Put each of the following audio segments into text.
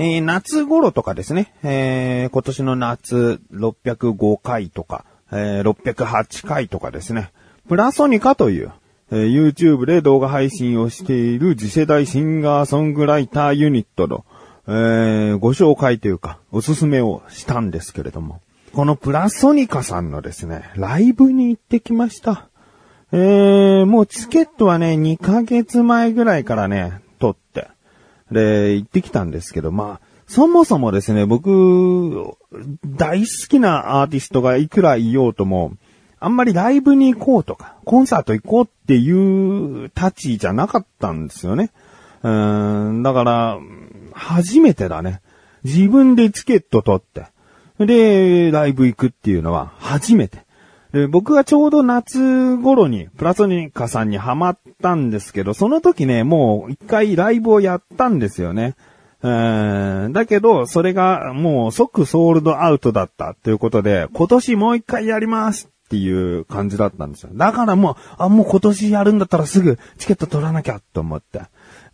えー夏頃とかですね、えー今年の夏605回とか、えー608回とかですね、プラソニカという、えー YouTube で動画配信をしている次世代シンガーソングライターユニットの、えーご紹介というか、おすすめをしたんですけれども、このプラソニカさんのですね、ライブに行ってきました。えー、もうチケットはね、2ヶ月前ぐらいからね、取って、で、行ってきたんですけど、まあ、そもそもですね、僕、大好きなアーティストがいくらいようとも、あんまりライブに行こうとか、コンサート行こうっていう立ちじゃなかったんですよね。うーん、だから、初めてだね。自分でチケット取って、で、ライブ行くっていうのは初めて。で僕がちょうど夏頃にプラソニカさんにハマったんですけど、その時ね、もう一回ライブをやったんですよね。だけど、それがもう即ソールドアウトだったということで、今年もう一回やりますっていう感じだったんですよ。だからもう、あ、もう今年やるんだったらすぐチケット取らなきゃと思って。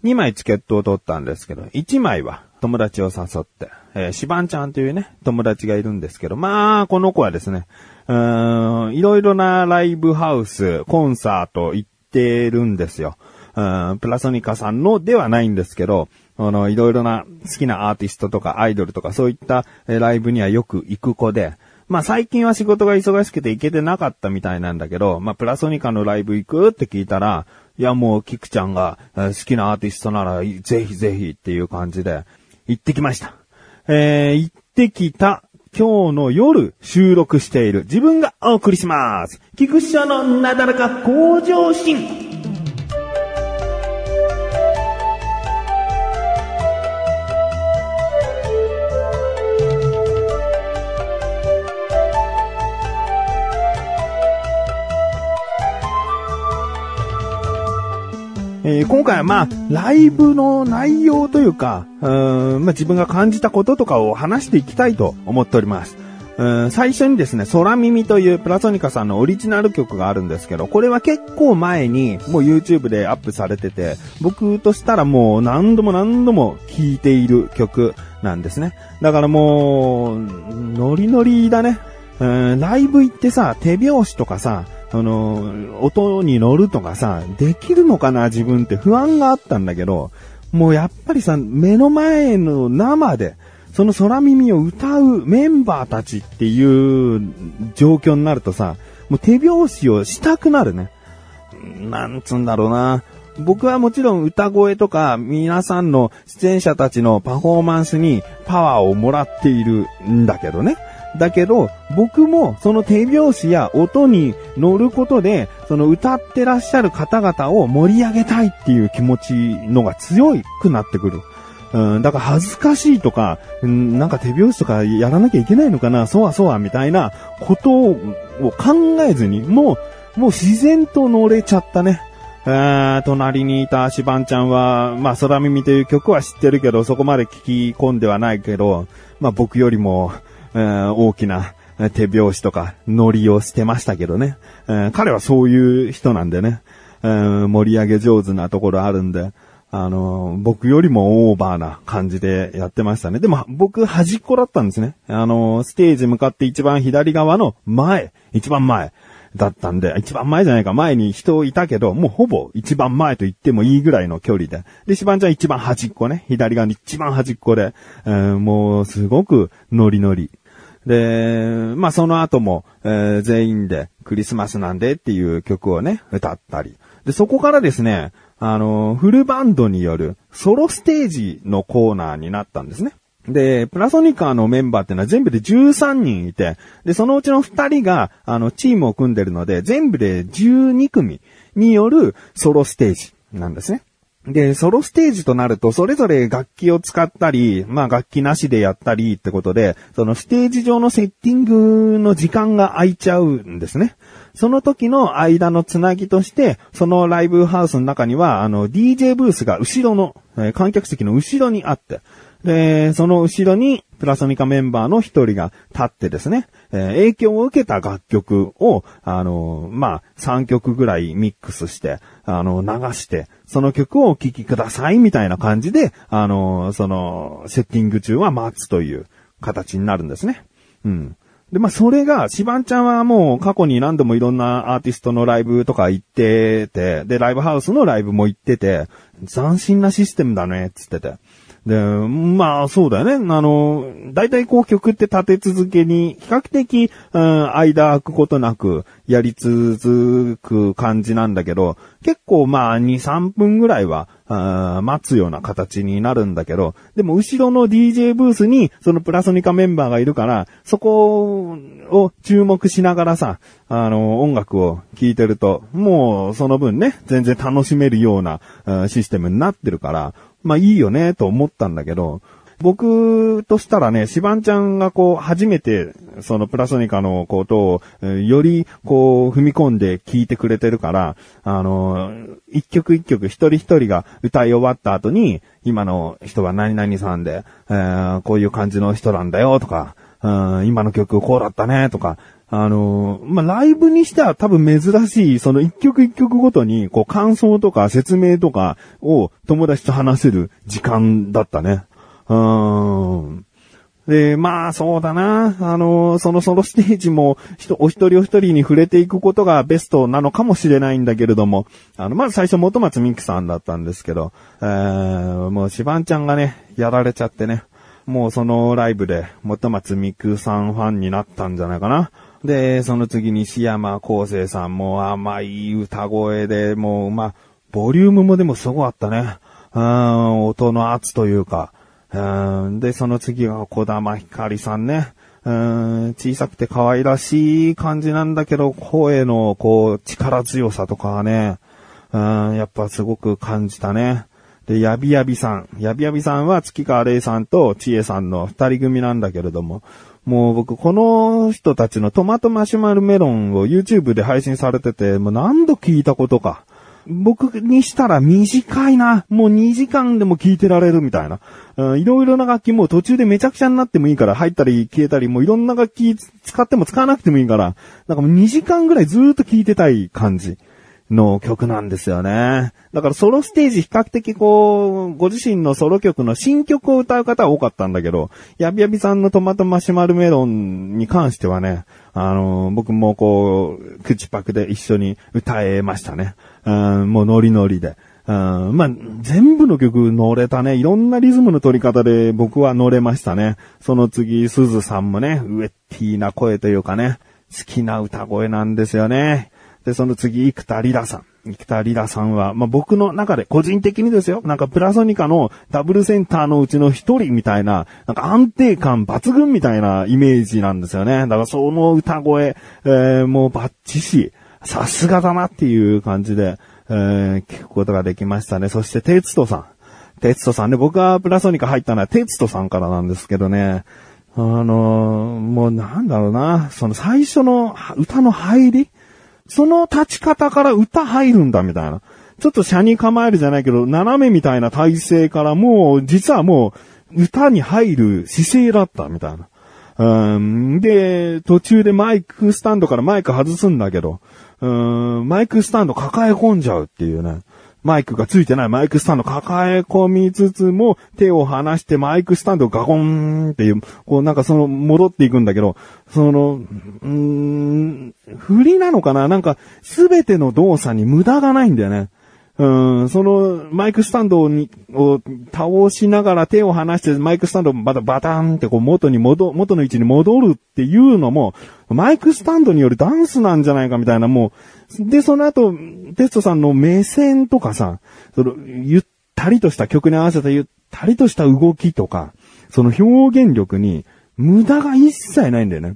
2枚チケットを取ったんですけど、1枚は友達を誘って、えー、シバンちゃんというね、友達がいるんですけど、まあ、この子はですね、うーん、いろいろなライブハウス、コンサート行ってるんですよ。うん、プラソニカさんのではないんですけど、あの、いろいろな好きなアーティストとかアイドルとかそういったライブにはよく行く子で、まあ最近は仕事が忙しくて行けてなかったみたいなんだけど、まあプラソニカのライブ行くって聞いたら、いやもうキクちゃんが好きなアーティストならぜひぜひっていう感じで行ってきました。えー、行ってきた今日の夜収録している自分がお送りします。菊池社のなだらか向上心。えー今回はまあ、ライブの内容というか、うーんまあ、自分が感じたこととかを話していきたいと思っております。うん最初にですね、空耳というプラソニカさんのオリジナル曲があるんですけど、これは結構前にもう YouTube でアップされてて、僕としたらもう何度も何度も聴いている曲なんですね。だからもう、ノリノリだね。うんライブ行ってさ、手拍子とかさ、あの、音に乗るとかさ、できるのかな自分って不安があったんだけど、もうやっぱりさ、目の前の生で、その空耳を歌うメンバーたちっていう状況になるとさ、もう手拍子をしたくなるね。なんつうんだろうな。僕はもちろん歌声とか皆さんの出演者たちのパフォーマンスにパワーをもらっているんだけどね。だけど、僕もその手拍子や音に乗ることで、その歌ってらっしゃる方々を盛り上げたいっていう気持ちのが強くなってくる。うん、だから恥ずかしいとか、うんなんか手拍子とかやらなきゃいけないのかな、そうはそうはみたいなことを考えずに、もう、もう自然と乗れちゃったね。えー隣にいたシバンちゃんは、まあ、空耳という曲は知ってるけど、そこまで聞き込んではないけど、まあ、僕よりも、えー大きな手拍子とかノリをしてましたけどね。えー彼はそういう人なんでね、えー盛り上げ上手なところあるんで、あの僕よりもオーバーな感じでやってましたね。でも僕端っこだったんですね。あのステージ向かって一番左側の前、一番前。だったんで、一番前じゃないか、前に人いたけど、もうほぼ一番前と言ってもいいぐらいの距離で。で、シバンちゃん一番端っこね、左側に一番端っこで、えーもうすごくノリノリ。で、まあその後も、えー全員でクリスマスなんでっていう曲をね、歌ったり。で、そこからですね、あの、フルバンドによるソロステージのコーナーになったんですね。で、プラソニカのメンバーっていうのは全部で13人いて、で、そのうちの2人が、あの、チームを組んでるので、全部で12組によるソロステージなんですね。で、ソロステージとなると、それぞれ楽器を使ったり、まあ楽器なしでやったりってことで、そのステージ上のセッティングの時間が空いちゃうんですね。その時の間のつなぎとして、そのライブハウスの中には、あの、DJ ブースが後ろの、え観客席の後ろにあって、で、その後ろにプラソニカメンバーの一人が立ってですね、えー、影響を受けた楽曲を、あのー、まあ、3曲ぐらいミックスして、あのー、流して、その曲をお聴きくださいみたいな感じで、あのその、セッティング中は待つという形になるんですね。うん。で、まあ、それが、シバンちゃんはもう過去に何度もいろんなアーティストのライブとか行ってて、で、ライブハウスのライブも行ってて、斬新なシステムだね、つってて。で、まあ、そうだよね。あの、大体こう曲って立て続けに、比較的、うん、間空くことなく、やり続く感じなんだけど、結構まあ、2、3分ぐらいは、待つような形になるんだけど、でも後ろの DJ ブースに、そのプラソニカメンバーがいるから、そこを注目しながらさ、あの、音楽を聴いてると、もうその分ね、全然楽しめるようなシステムになってるから、まあいいよね、と思ったんだけど、僕としたらね、シバンちゃんがこう、初めて、そのプラソニカのことを、よりこう、踏み込んで聞いてくれてるから、あの、一曲一曲一人一人が歌い終わった後に、今の人は何々さんで、えー、こういう感じの人なんだよとか、うん、今の曲こうだったねとか、あのまあ、ライブにしては多分珍しい、その一曲一曲ごとに、こう感想とか説明とかを友達と話せる時間だったね。うん。で、まあそうだな。あの、そのソロステージも、お一人お一人に触れていくことがベストなのかもしれないんだけれども、あの、まず最初元松美希さんだったんですけど、えー、もうシバンちゃんがね、やられちゃってね、もうそのライブで元松美空さんファンになったんじゃないかな。で、その次にシ山康生さんも甘い歌声で、もう、まあ、ボリュームもでもすごかったね。うん、音の圧というか。うん、で、その次が小玉ひかりさんね。うん、小さくて可愛らしい感じなんだけど、声のこう、力強さとかはね、うん、やっぱすごく感じたね。で、やびやびさん。やびやびさんは月川玲さんと千恵さんの二人組なんだけれども、もう僕この人たちのトマトマシュマロメロンを YouTube で配信されてて、もう何度聞いたことか。僕にしたら短いな。もう2時間でも聞いてられるみたいな。いろいろな楽器も途中でめちゃくちゃになってもいいから、入ったり消えたり、もういろんな楽器使っても使わなくてもいいから、なんかもう2時間ぐらいずっと聞いてたい感じ。の曲なんですよね。だからソロステージ比較的こう、ご自身のソロ曲の新曲を歌う方は多かったんだけど、やびやびさんのトマトマシュマルメロンに関してはね、あの僕もこう、口パクで一緒に歌えましたね。うん、もうノリノリで。うん、まあ、全部の曲乗れたね。いろんなリズムの取り方で僕は乗れましたね。その次、すずさんもね、ウェッティな声というかね、好きな歌声なんですよね。で、その次、生田リラさん。生田リラさんは、まあ、僕の中で個人的にですよ。なんかプラソニカのダブルセンターのうちの一人みたいな、なんか安定感抜群みたいなイメージなんですよね。だからその歌声、えー、もうバッチシ、さすがだなっていう感じで、えー、聞くことができましたね。そして、テツトさん。テツトさんね、僕がプラソニカ入ったのはテツトさんからなんですけどね。あのー、もうなんだろうな、その最初の歌の入りその立ち方から歌入るんだみたいな。ちょっと車に構えるじゃないけど、斜めみたいな体勢からもう、実はもう、歌に入る姿勢だったみたいな。うん、で、途中でマイクスタンドからマイク外すんだけど、うん、マイクスタンド抱え込んじゃうっていうね。マイクがついてないマイクスタンド抱え込みつつも、手を離してマイクスタンドをガコンっていう、こうなんかその戻っていくんだけど、その、うーん、振りなのかな？なんか、すべての動作に無駄がないんだよね。うん、その、マイクスタンドに、を倒しながら手を離して、マイクスタンドをまたバタンってこう元に戻、元の位置に戻るっていうのも、マイクスタンドによるダンスなんじゃないかみたいな、もう、で、その後、テストさんの目線とかさ、その、ゆったりとした曲に合わせたゆったりとした動きとか、その表現力に無駄が一切ないんだよね。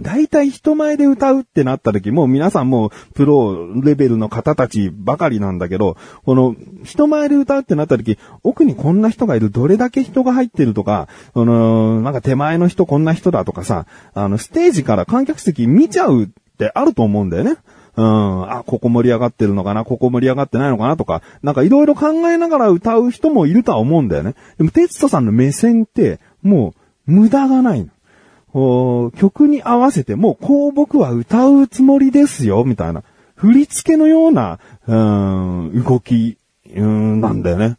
大体人前で歌うってなった時、も皆さんもプロレベルの方たちばかりなんだけど、この人前で歌うってなった時、奥にこんな人がいる、どれだけ人が入ってるとか、その、なんか手前の人こんな人だとかさ、あの、ステージから観客席見ちゃうってあると思うんだよね。うん、あ、ここ盛り上がってるのかな、ここ盛り上がってないのかなとか、なんかいろいろ考えながら歌う人もいるとは思うんだよね。でも、テツトさんの目線って、もう、無駄がないの。曲に合わせて、もうこう僕は歌うつもりですよ、みたいな。振り付けのような、うん、動き、うん、なんだよね。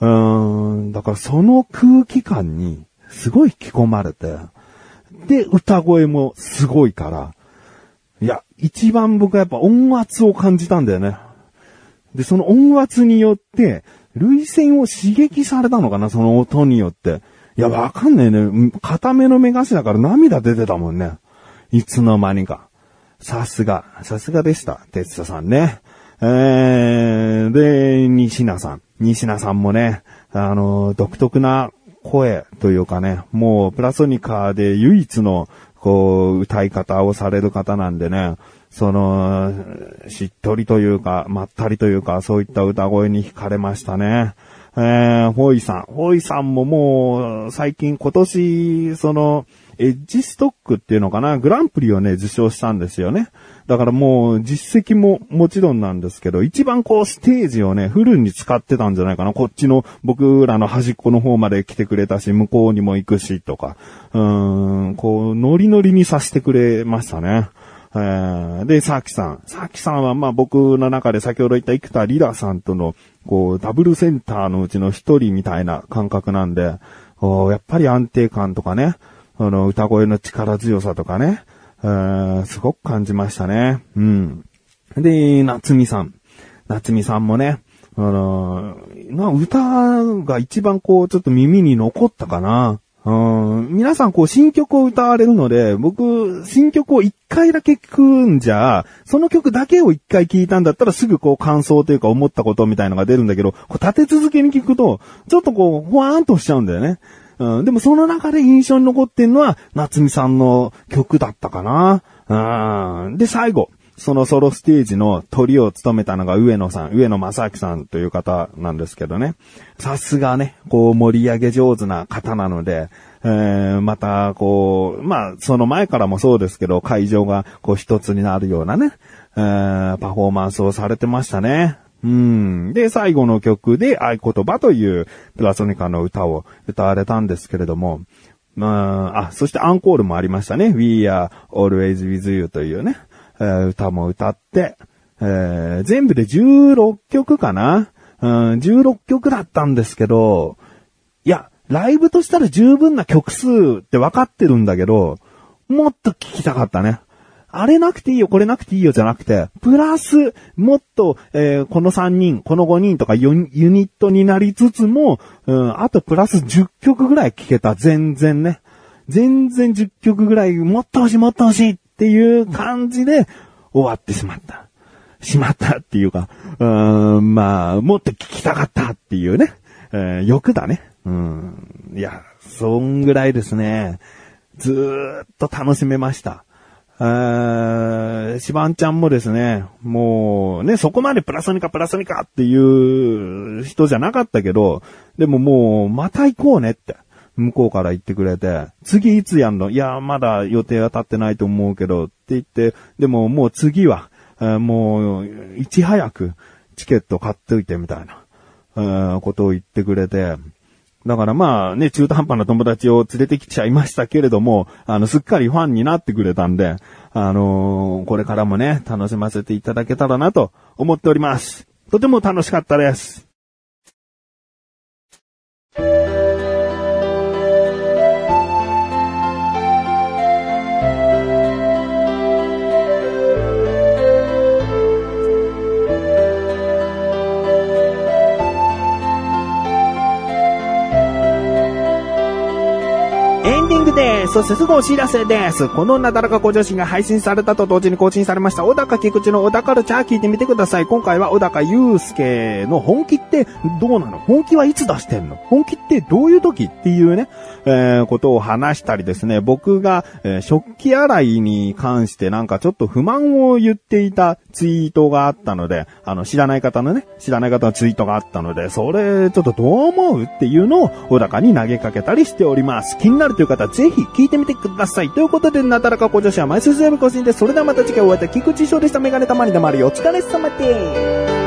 うん、だからその空気感に、すごい引き込まれて、で、歌声もすごいから、いや、一番僕はやっぱ音圧を感じたんだよね。で、その音圧によって、類線を刺激されたのかな、その音によって。いや、わかんないね。固めの目頭から涙出てたもんね。いつの間にか。さすが、さすがでした。哲田さんね。えー、で、西名さん。西名さんもね、あの、独特な声というかね、もうプラソニカで唯一のこう、歌い方をされる方なんでね、その、しっとりというか、まったりというか、そういった歌声に惹かれましたね。えー、ホイさん。ホイさんももう、最近今年、その、エッジストックっていうのかな、グランプリをね、受賞したんですよね。だからもう、実績ももちろんなんですけど、一番こう、ステージをね、フルに使ってたんじゃないかな。こっちの、僕らの端っこの方まで来てくれたし、向こうにも行くし、とか。うーん、こう、ノリノリにさせてくれましたね。で、サーキさん。サーキさんは、まあ僕の中で先ほど言った生田リラさんとの、こう、ダブルセンターのうちの一人みたいな感覚なんで、やっぱり安定感とかね、あの、歌声の力強さとかね、すごく感じましたね。うん。で、夏美さん。夏美さんもね、あの、歌が一番こう、ちょっと耳に残ったかな。うん、皆さんこう新曲を歌われるので、僕、新曲を一回だけ聞くんじゃ、その曲だけを一回聞いたんだったらすぐこう感想というか思ったことみたいのが出るんだけど、こう立て続けに聞くと、ちょっとこう、ほわーんとしちゃうんだよね。うん、でもその中で印象に残ってんのは、夏美さんの曲だったかな。うん、で、最後。そのソロステージの鳥を務めたのが上野さん、上野正明さんという方なんですけどね。さすがね、こう盛り上げ上手な方なので、えー、また、こう、まあ、その前からもそうですけど、会場がこう一つになるようなね、えー、パフォーマンスをされてましたね。うん。で、最後の曲で合言葉というプラソニカの歌を歌われたんですけれども、まあ、あ、そしてアンコールもありましたね。We are always with you というね、えー、歌も歌って、えー、全部で16曲かな、うん、16曲だったんですけど、いや、ライブとしたら十分な曲数って分かってるんだけど、もっと聴きたかったね。あれなくていいよ、これなくていいよじゃなくて、プラス、もっと、えー、この3人、この5人とかユニットになりつつも、うん、あとプラス10曲ぐらい聴けた、全然ね。全然10曲ぐらい、もっと欲しい、もっと欲しいっていう感じで終わってしまった。しまったっていうか、うーん、まあ、もっと聴きたかったっていうね、えー、欲だね。うん。いや、そんぐらいですね。ずーっと楽しめました。え、シバンちゃんもですね、もうね、そこまでプラソニカプラソニカっていう人じゃなかったけど、でももう、また行こうねって、向こうから言ってくれて、次いつやんの？いや、まだ予定は立ってないと思うけど、って言って、でももう次は、もう、いち早くチケット買っておいてみたいな、えー、ことを言ってくれて、だからまあね、中途半端な友達を連れてきちゃいましたけれども、あの、すっかりファンになってくれたんで、あのー、これからもね、楽しませていただけたらなと思っております。とても楽しかったです。そしてすぐお知らせです。このなだらか向上心が配信されたと同時に更新されました、小高菊池の小高ルチャー聞いてみてください。今回は小高祐介の本気ってどうなの？本気はいつ出してんの？本気ってどういう時っていうね、えー、ことを話したりですね、僕が、えー、食器洗いに関してなんかちょっと不満を言っていたツイートがあったので、あの、知らない方のね、知らない方のツイートがあったので、それちょっとどう思うっていうのを小高に投げかけたりしております。気になるという方はぜひ聞いてみてください。ということで、なだらか小女子は毎週水曜日更新です。それではまた次回お会いいた菊池翔でした。メガネたまりだまりお疲れ様です。